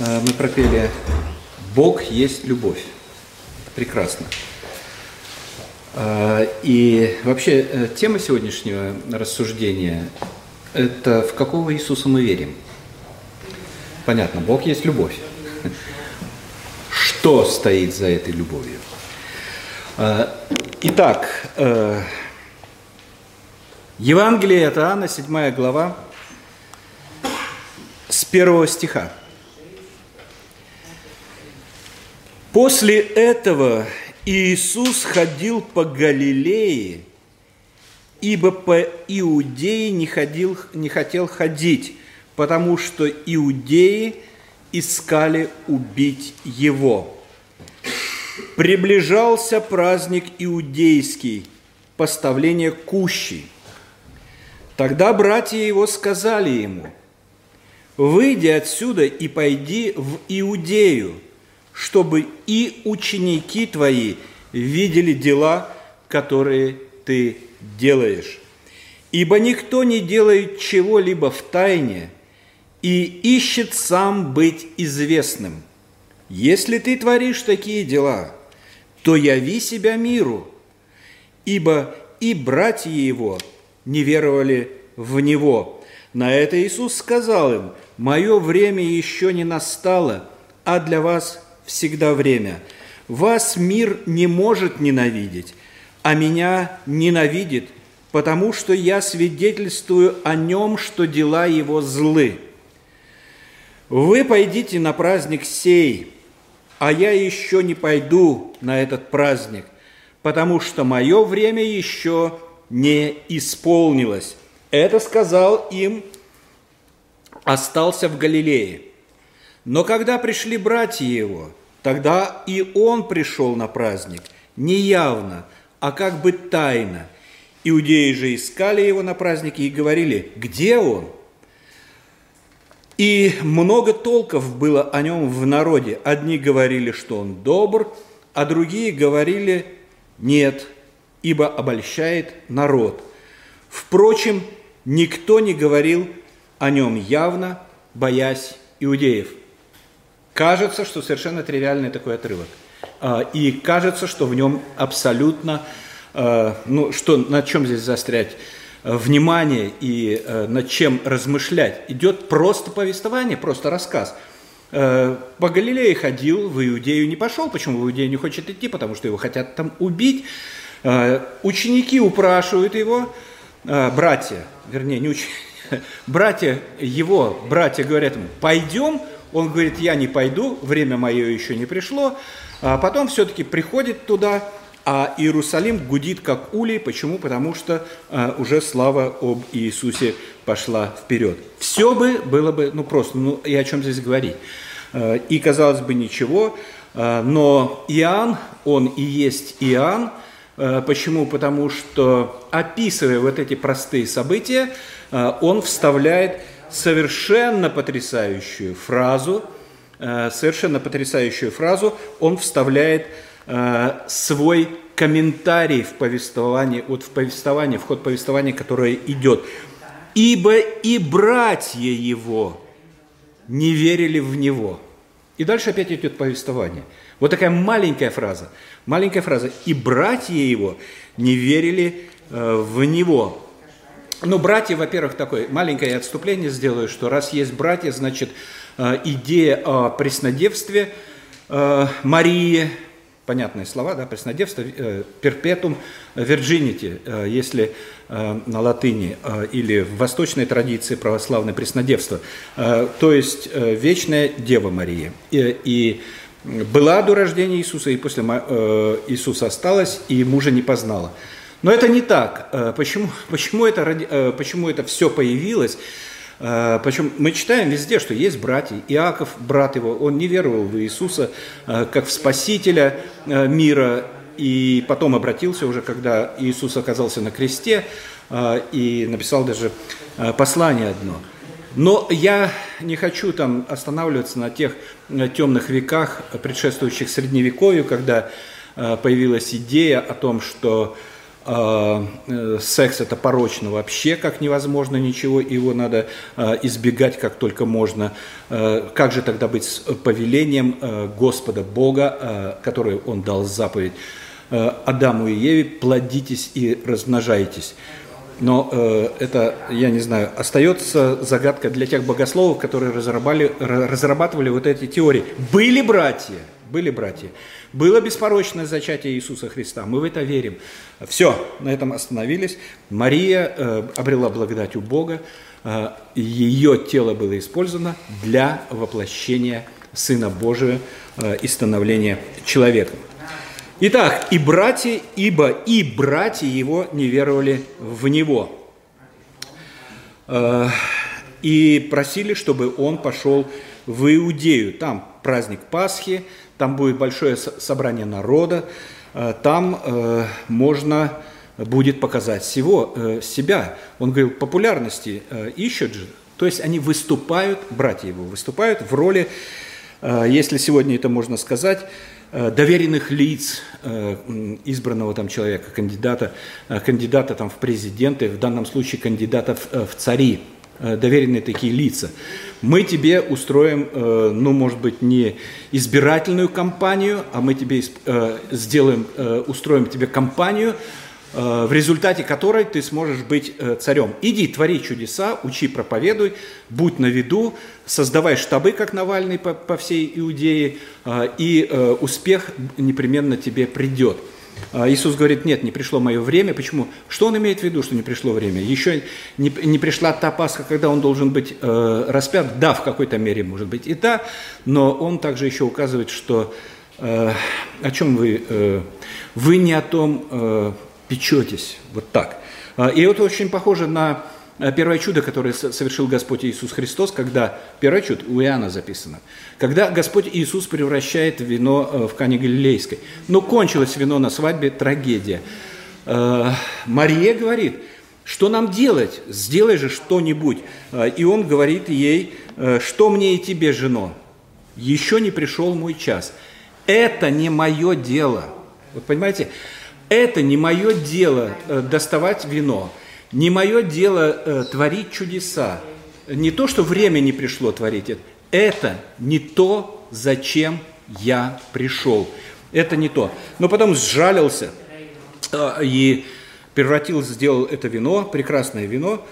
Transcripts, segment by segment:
Э, мы пропели «Бог есть любовь». Прекрасно. Э, и вообще э, тема сегодняшнего рассуждения – это в какого Иисуса мы верим. Понятно, Бог есть любовь. Что стоит за этой любовью? Итак, Евангелие от Иоанна, 7 глава, с первого стиха. После этого Иисус ходил по Галилее, ибо по Иудее не, ходил, не хотел ходить, потому что иудеи искали убить его. Приближался праздник иудейский, поставление кущи. Тогда братья его сказали ему, «Выйди отсюда и пойди в Иудею, чтобы и ученики твои видели дела, которые ты делаешь. Ибо никто не делает чего-либо в тайне и ищет сам быть известным. Если ты творишь такие дела, то яви себя миру, ибо и братья его не веровали в него. На это Иисус сказал им, «Мое время еще не настало, а для вас всегда время. Вас мир не может ненавидеть, а меня ненавидит, потому что я свидетельствую о нем, что дела его злы. Вы пойдите на праздник сей, а я еще не пойду на этот праздник, потому что мое время еще не исполнилось. Это сказал им, остался в Галилее. Но когда пришли братья его, тогда и он пришел на праздник, не явно, а как бы тайно. Иудеи же искали его на празднике и говорили, где он? И много толков было о нем в народе. Одни говорили, что он добр, а другие говорили, нет, ибо обольщает народ. Впрочем, никто не говорил о нем явно, боясь иудеев. Кажется, что совершенно тривиальный такой отрывок. А, и кажется, что в нем абсолютно, а, ну, что, над чем здесь заострять а, внимание и над чем размышлять. Идет просто повествование, просто рассказ. По Галилее ходил, в Иудею не пошел. Почему в Иудею не хочет идти? Потому что его хотят там убить. Ученики упрашивают его, братья, вернее, не ученики, братья его, братья говорят ему, пойдем, он говорит, я не пойду, время мое еще не пришло. А потом все-таки приходит туда, а Иерусалим гудит как улей. Почему? Потому что а, уже слава об Иисусе пошла вперед. Все бы было бы, ну просто, ну и о чем здесь говорить. А, и казалось бы ничего, а, но Иоанн, он и есть Иоанн. А, почему? Потому что описывая вот эти простые события, а, он вставляет совершенно потрясающую фразу, э, совершенно потрясающую фразу, он вставляет э, свой комментарий в повествование, вот в повествование, в ход повествования, которое идет. «Ибо и братья его не верили в него». И дальше опять идет повествование. Вот такая маленькая фраза. Маленькая фраза. «И братья его не верили э, в него». Ну, братья, во-первых, такое маленькое отступление сделаю, что раз есть братья, значит, э, идея о преснодевстве э, Марии, понятные слова, да, преснодевство, перпетум virginity, если э, на латыни, или в восточной традиции православное преснодевство, то есть вечная Дева Мария. И, и была до рождения Иисуса, и после Иисуса осталась, и мужа не познала. Но это не так. Э, почему, почему, это, э, почему это все появилось? Э, Причем мы читаем везде, что есть братья. Иаков, брат его, он не веровал в Иисуса как в Спасителя мира, и потом обратился уже, когда Иисус оказался на кресте, и написал даже послание одно. Но я не хочу там останавливаться на тех темных веках, предшествующих Средневековью, когда появилась идея о том, что секс это порочно вообще, как невозможно ничего, его надо э, избегать как только можно. Э, как же тогда быть с повелением э, Господа Бога, э, который Он дал заповедь э, Адаму и Еве, плодитесь и размножайтесь. Но э, это, я не знаю, остается загадка для тех богословов, которые разрабатывали, разрабатывали вот эти теории. Были братья, были братья. Было беспорочное зачатие Иисуса Христа. Мы в это верим. Все, на этом остановились. Мария э, обрела благодать у Бога. Э, ее тело было использовано для воплощения Сына Божия э, и становления человеком. Итак, и братья, ибо и братья его не веровали в него. Э, и просили, чтобы он пошел в Иудею. Там праздник Пасхи, там будет большое собрание народа, э, там э, можно будет показать всего, себя. Он говорил, популярности ищут же. То есть они выступают, братья его выступают в роли, если сегодня это можно сказать, Э, доверенных лиц э, избранного там человека, кандидата, э, кандидата там в президенты, в данном случае кандидата в цари, доверенные такие лица. Мы тебе устроим, ну, может быть, не избирательную кампанию, а мы тебе сделаем, устроим тебе кампанию, Э, в результате которой ты сможешь быть э, царем. Иди, твори чудеса, учи, проповедуй, будь на виду, создавай штабы, как Навальный по, по всей Иудее, э, и успех непременно тебе придет. Иисус говорит, нет, не пришло мое время. Почему? Что он имеет в виду, что не пришло время? Еще не, не пришла та Пасха, когда он должен быть э, распят? Да, в какой-то мере, может быть, и та, но он также еще указывает, что э, о чем вы? Э, вы не о том, э, печетесь. Вот так. А, и это очень похоже на первое чудо, которое совершил Господь Иисус Христос, когда, первое чудо, у Иоанна записано, когда Господь Иисус превращает вино э, в Кане Галилейской. Но кончилось вино на свадьбе, трагедия. Э, Мария говорит, что нам делать? Сделай же что-нибудь. И он говорит ей, что мне и тебе, жено? Еще не пришел мой час. Это не мое дело. Вот понимаете, это не мое дело э, доставать вино, не мое дело э, творить чудеса. Не то, что время не пришло творить это, это не то, зачем я пришел. Это не то. Но потом сжалился э, и превратил, сделал это вино, прекрасное вино,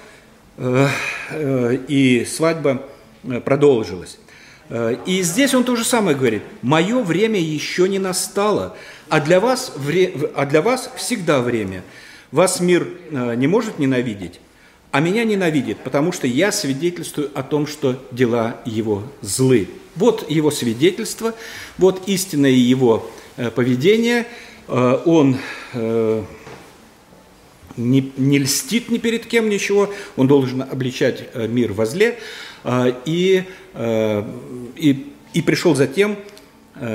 и свадьба продолжилась. И здесь он то же самое говорит. Мое время еще не настало. А для вас, а для вас всегда время. Вас мир э, не может ненавидеть, а меня ненавидит, потому что я свидетельствую о том, что дела его злы. Вот его свидетельство, вот истинное его э, поведение. Э, он не, не льстит ни перед кем ничего, он должен обличать мир во зле. И, и, и пришел за тем,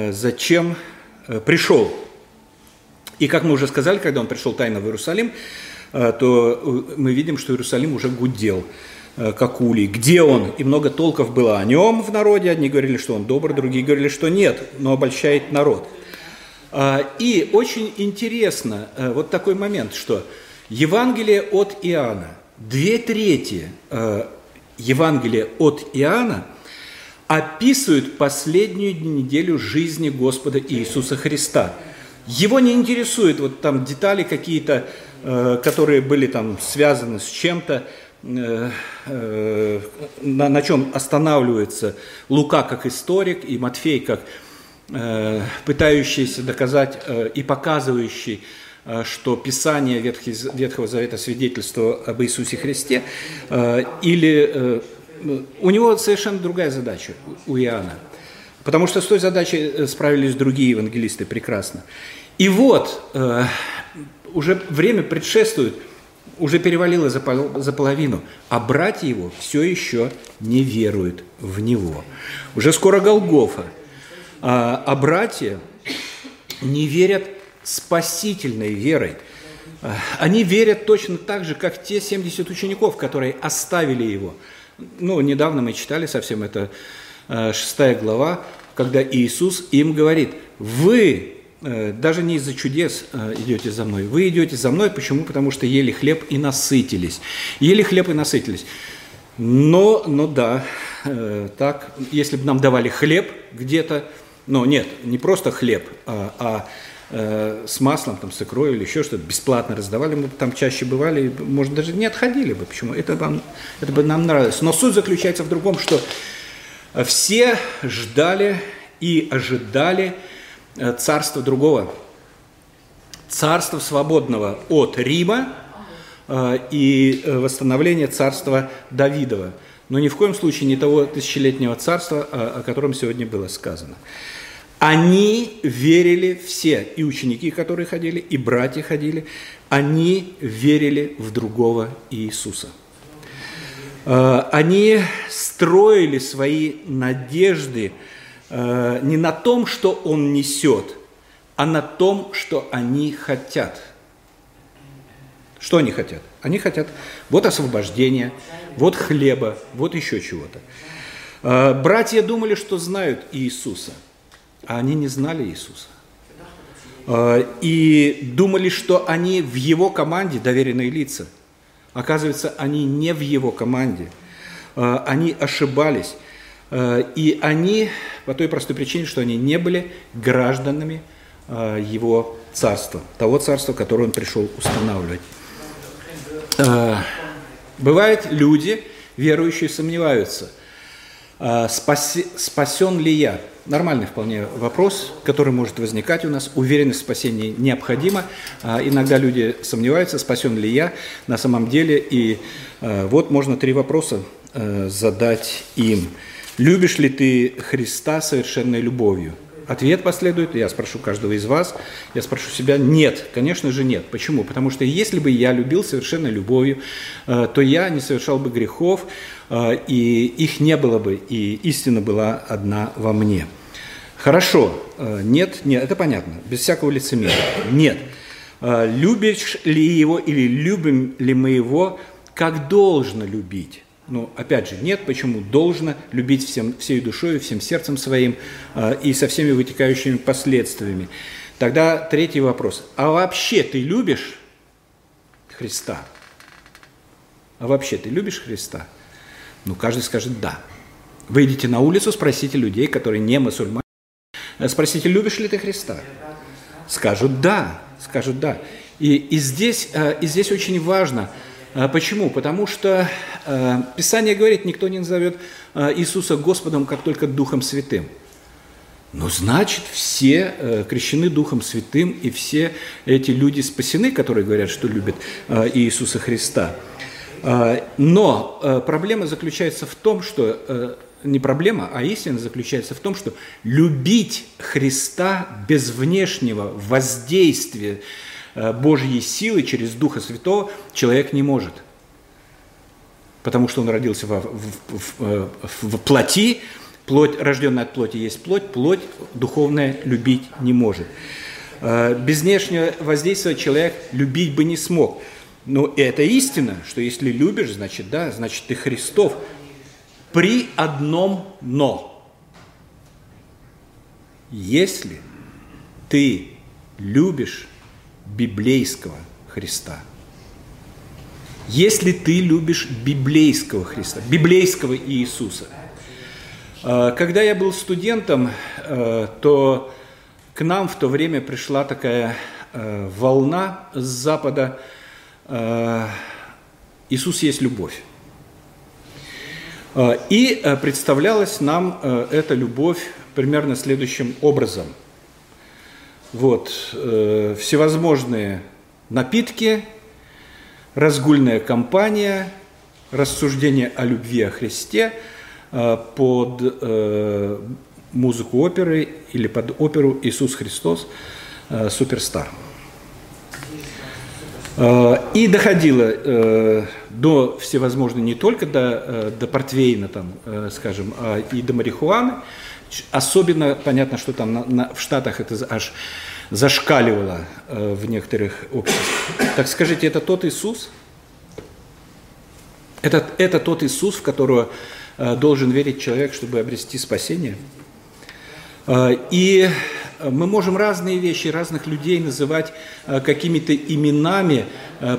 зачем пришел. И как мы уже сказали, когда он пришел тайно в Иерусалим, э, то э, мы видим, что Иерусалим уже гудел, как улей. Где он? И много толков было о нем в народе. Одни говорили, что он добр, другие говорили, что нет, но обольщает народ. И очень интересно вот такой момент, что Евангелие от Иоанна, две трети Евангелия от Иоанна – описывают последнюю неделю жизни Господа Иисуса Христа. Его не интересуют вот там детали какие-то, э, которые были там связаны с чем-то, э, э, на, на чем останавливается Лука как историк и Матфей как э, пытающийся доказать э, и показывающий, э, что Писание Ветхий, Ветхого Завета свидетельство об Иисусе Христе, э, или э, у него совершенно другая задача, у Иоанна. Потому что с той задачей э, справились другие евангелисты прекрасно. И вот, э, уже время предшествует, уже перевалило за, за половину, а братья его все еще не веруют в него. Уже скоро Голгофа. А, а братья не верят спасительной верой. А, они верят точно так же, как те 70 учеников, которые оставили его – ну, недавно мы читали совсем, это э, шестая глава, когда Иисус им говорит, вы э, даже не из-за чудес э, идете за мной. Вы идете за мной, почему? Потому что ели хлеб и насытились. Ели хлеб и насытились. Но, но да, э, так, если бы нам давали хлеб где-то, но нет, не просто хлеб, а, а э, с маслом, там, с икрой или еще что-то, бесплатно раздавали, мы там чаще бывали, может, даже не отходили бы. Почему? Это, вам, это бы нам нравилось. Но суть заключается в другом, что все ждали и ожидали э, царства другого, царства свободного от Рима э, и э, восстановления царства Давидова. Но ни в коем случае не того тысячелетнего царства, о котором сегодня было сказано. Они верили все, и ученики, которые ходили, и братья ходили, они верили в другого Иисуса. Они строили свои надежды Э, не на том, что он несет, а на том, что они хотят. Что они хотят? Они хотят вот освобождения, вот хлеба, вот еще чего-то. Э, братья думали, что знают Иисуса, а они не знали Иисуса. Э, и думали, что они в его команде доверенные лица. Оказывается, они не в его команде. Они ошибались. Э, и они, по той простой причине, что они не были гражданами э, его царства, того царства, которое он пришел устанавливать. Э, бывают люди, верующие, сомневаются, спасен ли я. Нормальный вполне вопрос, который может возникать у нас. Уверенность в спасении необходима. Иногда люди сомневаются, спасен ли я на самом деле. И вот можно три вопроса задать им. Любишь ли ты Христа совершенной любовью? Ответ последует, я спрошу каждого из вас, я спрошу себя, нет, конечно же нет. Почему? Потому что если бы я любил совершенной любовью, то я не совершал бы грехов, и их не было бы, и истина была одна во мне. Хорошо, э, нет, нет, это понятно, без всякого лицемерия. Нет. Любишь ли его или любим ли мы его, как должно любить? Ну, опять же, нет, почему должно любить всем, всей душой, всем сердцем своим э, и со всеми вытекающими последствиями. Тогда третий вопрос. А вообще ты любишь Христа? А вообще ты любишь Христа? Ну, каждый скажет «да». Выйдите на улицу, спросите людей, которые не мусульмане, э, спросите, любишь ли ты Христа? Скажут «да», скажут «да». И, и, здесь, э, и здесь очень важно – а почему? Потому что э, Писание говорит, никто не назовет э, Иисуса Господом, как только Духом Святым. Но значит, все э, крещены Духом Святым, и все эти люди спасены, которые говорят, что любят э, Иисуса Христа. Э, но э, проблема заключается в том, что э, не проблема, а истина заключается в том, что любить Христа без внешнего воздействия Э, Божьей силы через Духа Святого человек не может. Потому что он родился в, в, в, э, в плоти, плоть, рожденная от плоти есть плоть, плоть духовная любить не может. Э, без внешнего воздействия человек любить бы не смог. Но это истина, что если любишь, значит да, значит ты Христов. При одном но. Если ты любишь библейского Христа. Если ты любишь библейского Христа, библейского Иисуса. Э, когда я был студентом, э, то к нам в то время пришла такая э, волна с Запада «Иисус есть любовь». И представлялась нам эта любовь примерно следующим образом – вот, э, всевозможные напитки, разгульная компания, рассуждение о любви о Христе э, под э, музыку оперы или под оперу «Иисус Христос. Э, суперстар». Э, и доходило э, до всевозможных, не только до, э, до портвейна, там, скажем, а и до марихуаны, Особенно понятно, что там на, на, в Штатах это аж зашкаливало в некоторых обществах. Так скажите, это тот Иисус? Это, это тот Иисус, в которого должен верить человек, чтобы обрести спасение? И мы можем разные вещи, разных людей называть какими-то именами,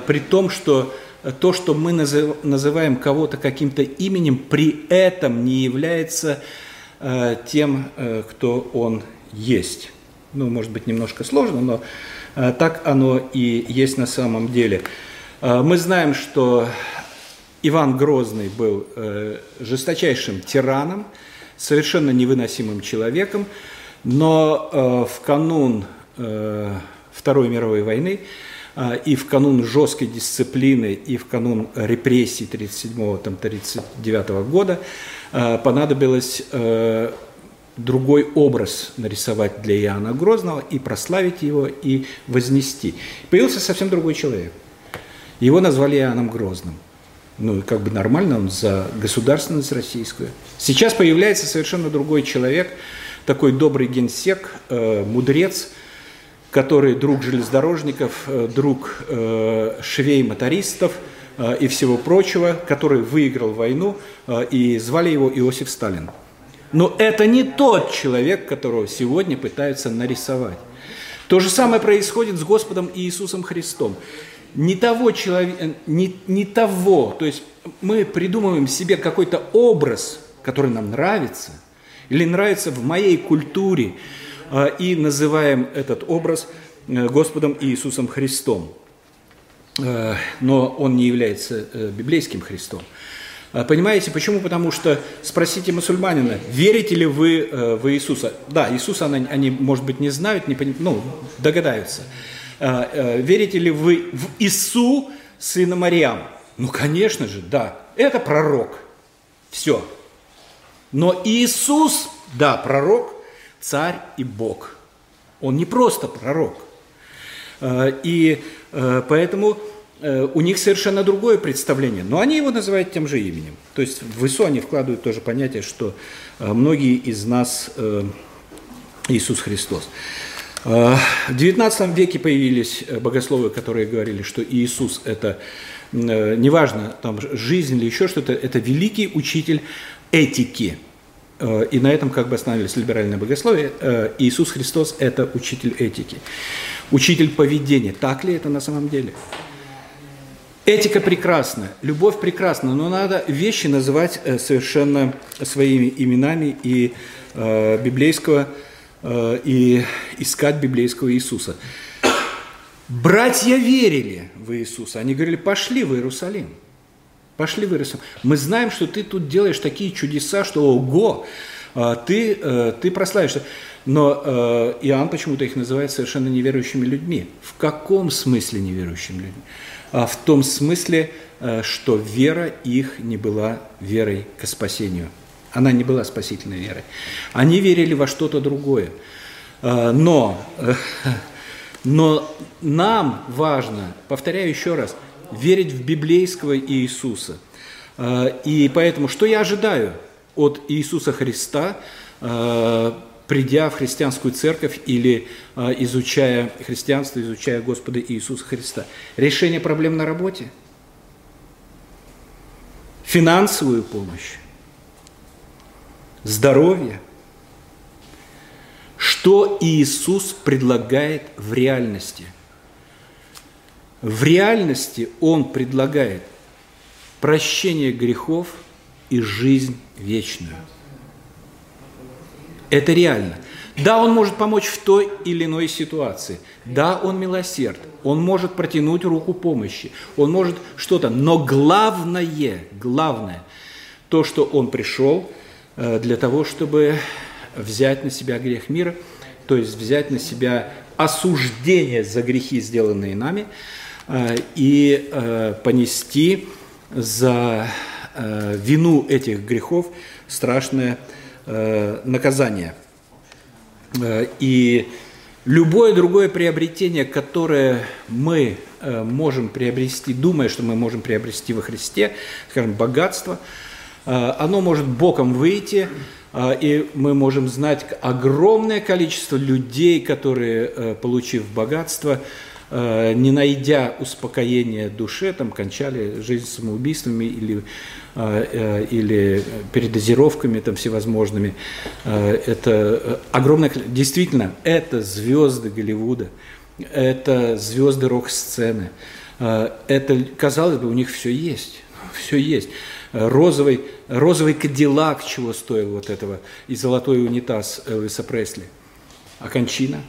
при том, что то, что мы называем кого-то каким-то именем, при этом не является тем, кто он есть. Ну, может быть, немножко сложно, но так оно и есть на самом деле. Мы знаем, что Иван Грозный был жесточайшим тираном, совершенно невыносимым человеком, но э, в канун э, Второй мировой войны э, и в канун жесткой дисциплины, и в канун репрессий 1937-1939 года э, понадобилось э, другой образ нарисовать для Иоанна Грозного и прославить его, и вознести. Появился совсем другой человек. Его назвали Иоанном Грозным – ну, как бы нормально, он за государственность российскую. Сейчас появляется совершенно другой человек, такой добрый генсек, э, мудрец, который друг железнодорожников, э, друг э, швей-мотористов и всего прочего, который выиграл войну, и звали его Иосиф Сталин. Но это не тот человек, которого сегодня пытаются нарисовать. То же самое происходит с Господом Иисусом Христом не того человека, не, не того, то есть мы придумываем себе какой-то образ, который нам нравится, или нравится в моей культуре, а, и называем этот образ э, Господом Иисусом Христом. Э, но он не является э, библейским Христом. А, понимаете, почему? Потому что спросите мусульманина, верите ли вы в Иисуса? Да, Иисуса они, они может быть, не знают, не, ну, догадаются. А, верите ли вы в Ису, сына Мариам? Ну, конечно же, да. Это пророк. Все. Но Иисус, да, пророк, царь и Бог. Он не просто пророк. А, и э, поэтому э, у них совершенно другое представление. Но они его называют тем же именем. То есть в Ису они вкладывают тоже понятие, что многие из нас Иисус Христос. Э, в XIX веке появились э, богословы, которые говорили, что Иисус – это, э, неважно, там, жизнь или еще что-то, это великий учитель этики. И на этом как бы остановились либеральное богословие. Иисус Христос – это учитель этики, учитель поведения. Так ли это на самом деле? Этика прекрасна, любовь прекрасна, но надо вещи называть совершенно своими именами и библейского Э, и искать библейского Иисуса. Братья верили в Иисуса. Они говорили, пошли в Иерусалим. Пошли в Иерусалим. Мы знаем, что ты тут делаешь такие чудеса, что ого, э, ты, э, ты прославишься. Но Иоанн почему-то их называет совершенно неверующими людьми. В каком смысле неверующими людьми? А в том смысле, что вера их не была верой к спасению – она не была спасительной верой. Они верили во что-то другое. А, но, но нам важно, повторяю еще раз, верить в библейского Иисуса. А, и поэтому, что я ожидаю от Иисуса Христа, а, придя в христианскую церковь или изучая христианство, изучая Господа Иисуса Христа? Решение проблем на работе? Финансовую помощь? здоровье. Что Иисус предлагает в реальности? В реальности Он предлагает прощение грехов и жизнь вечную. Это реально. Да, он может помочь в той или иной ситуации. Да, он милосерд. Он может протянуть руку помощи. Он может что-то. Но главное, главное, то, что он пришел – Э, для того, чтобы взять на себя грех мира, то есть взять на себя осуждение за грехи, сделанные нами, э, и э, понести за вину этих грехов страшное наказание. И любое другое приобретение, которое мы можем приобрести, думая, что мы можем приобрести во Христе, скажем, богатство – Э, оно может боком выйти, э, и мы можем знать огромное количество людей, которые, э, получив богатство, э, не найдя успокоения душе, там, кончали жизнь самоубийствами или, или передозировками там, всевозможными. Это огромное... Действительно, это звезды Голливуда, это звезды рок-сцены. Это, казалось бы, у них все есть. Все есть розовый, розовый кадиллак, чего стоил вот этого, и золотой унитаз Элвиса Пресли. А кончина?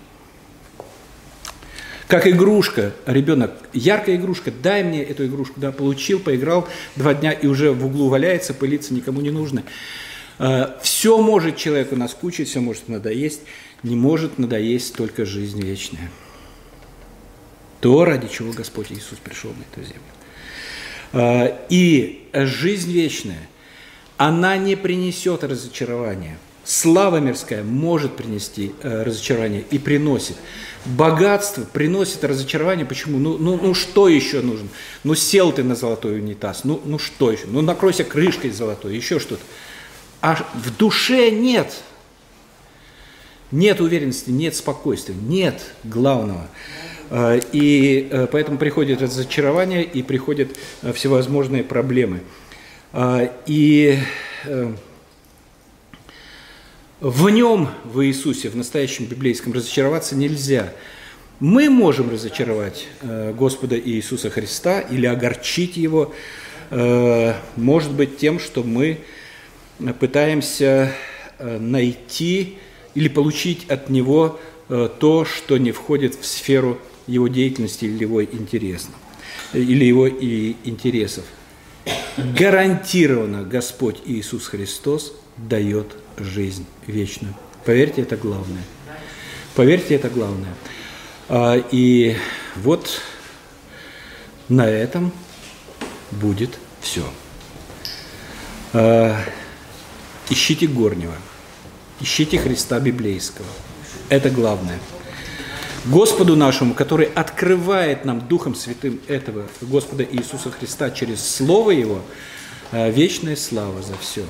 Как игрушка, ребенок, яркая игрушка, дай мне эту игрушку, да, получил, поиграл два дня и уже в углу валяется, пылиться никому не нужно. А, все может человеку наскучить, все может надоесть, не может надоесть только жизнь вечная. То, ради чего Господь Иисус пришел на эту землю. А, и жизнь вечная, она не принесет разочарования. Слава мирская может принести э, разочарование и приносит. Богатство приносит разочарование. Почему? Ну, ну, ну что еще нужно? Ну сел ты на золотой унитаз, ну, ну что еще? Ну накройся крышкой золотой, еще что-то. А в душе нет. Нет уверенности, нет спокойствия, нет главного. Э, и э, поэтому приходит разочарование и приходят э, всевозможные проблемы. И в нем, в Иисусе, в настоящем библейском, разочароваться нельзя. Мы можем разочаровать Господа Иисуса Христа или огорчить Его, может быть, тем, что мы пытаемся найти или получить от Него то, что не входит в сферу его деятельности или его интересов. Или его и интересов. Гарантированно Господь Иисус Христос дает жизнь вечную. Поверьте, это главное. Поверьте, это главное. А, и вот на этом будет все. А, ищите горнего, ищите Христа библейского. Это главное. Господу нашему, который открывает нам Духом Святым этого Господа Иисуса Христа через Слово Его, э, вечная слава за все.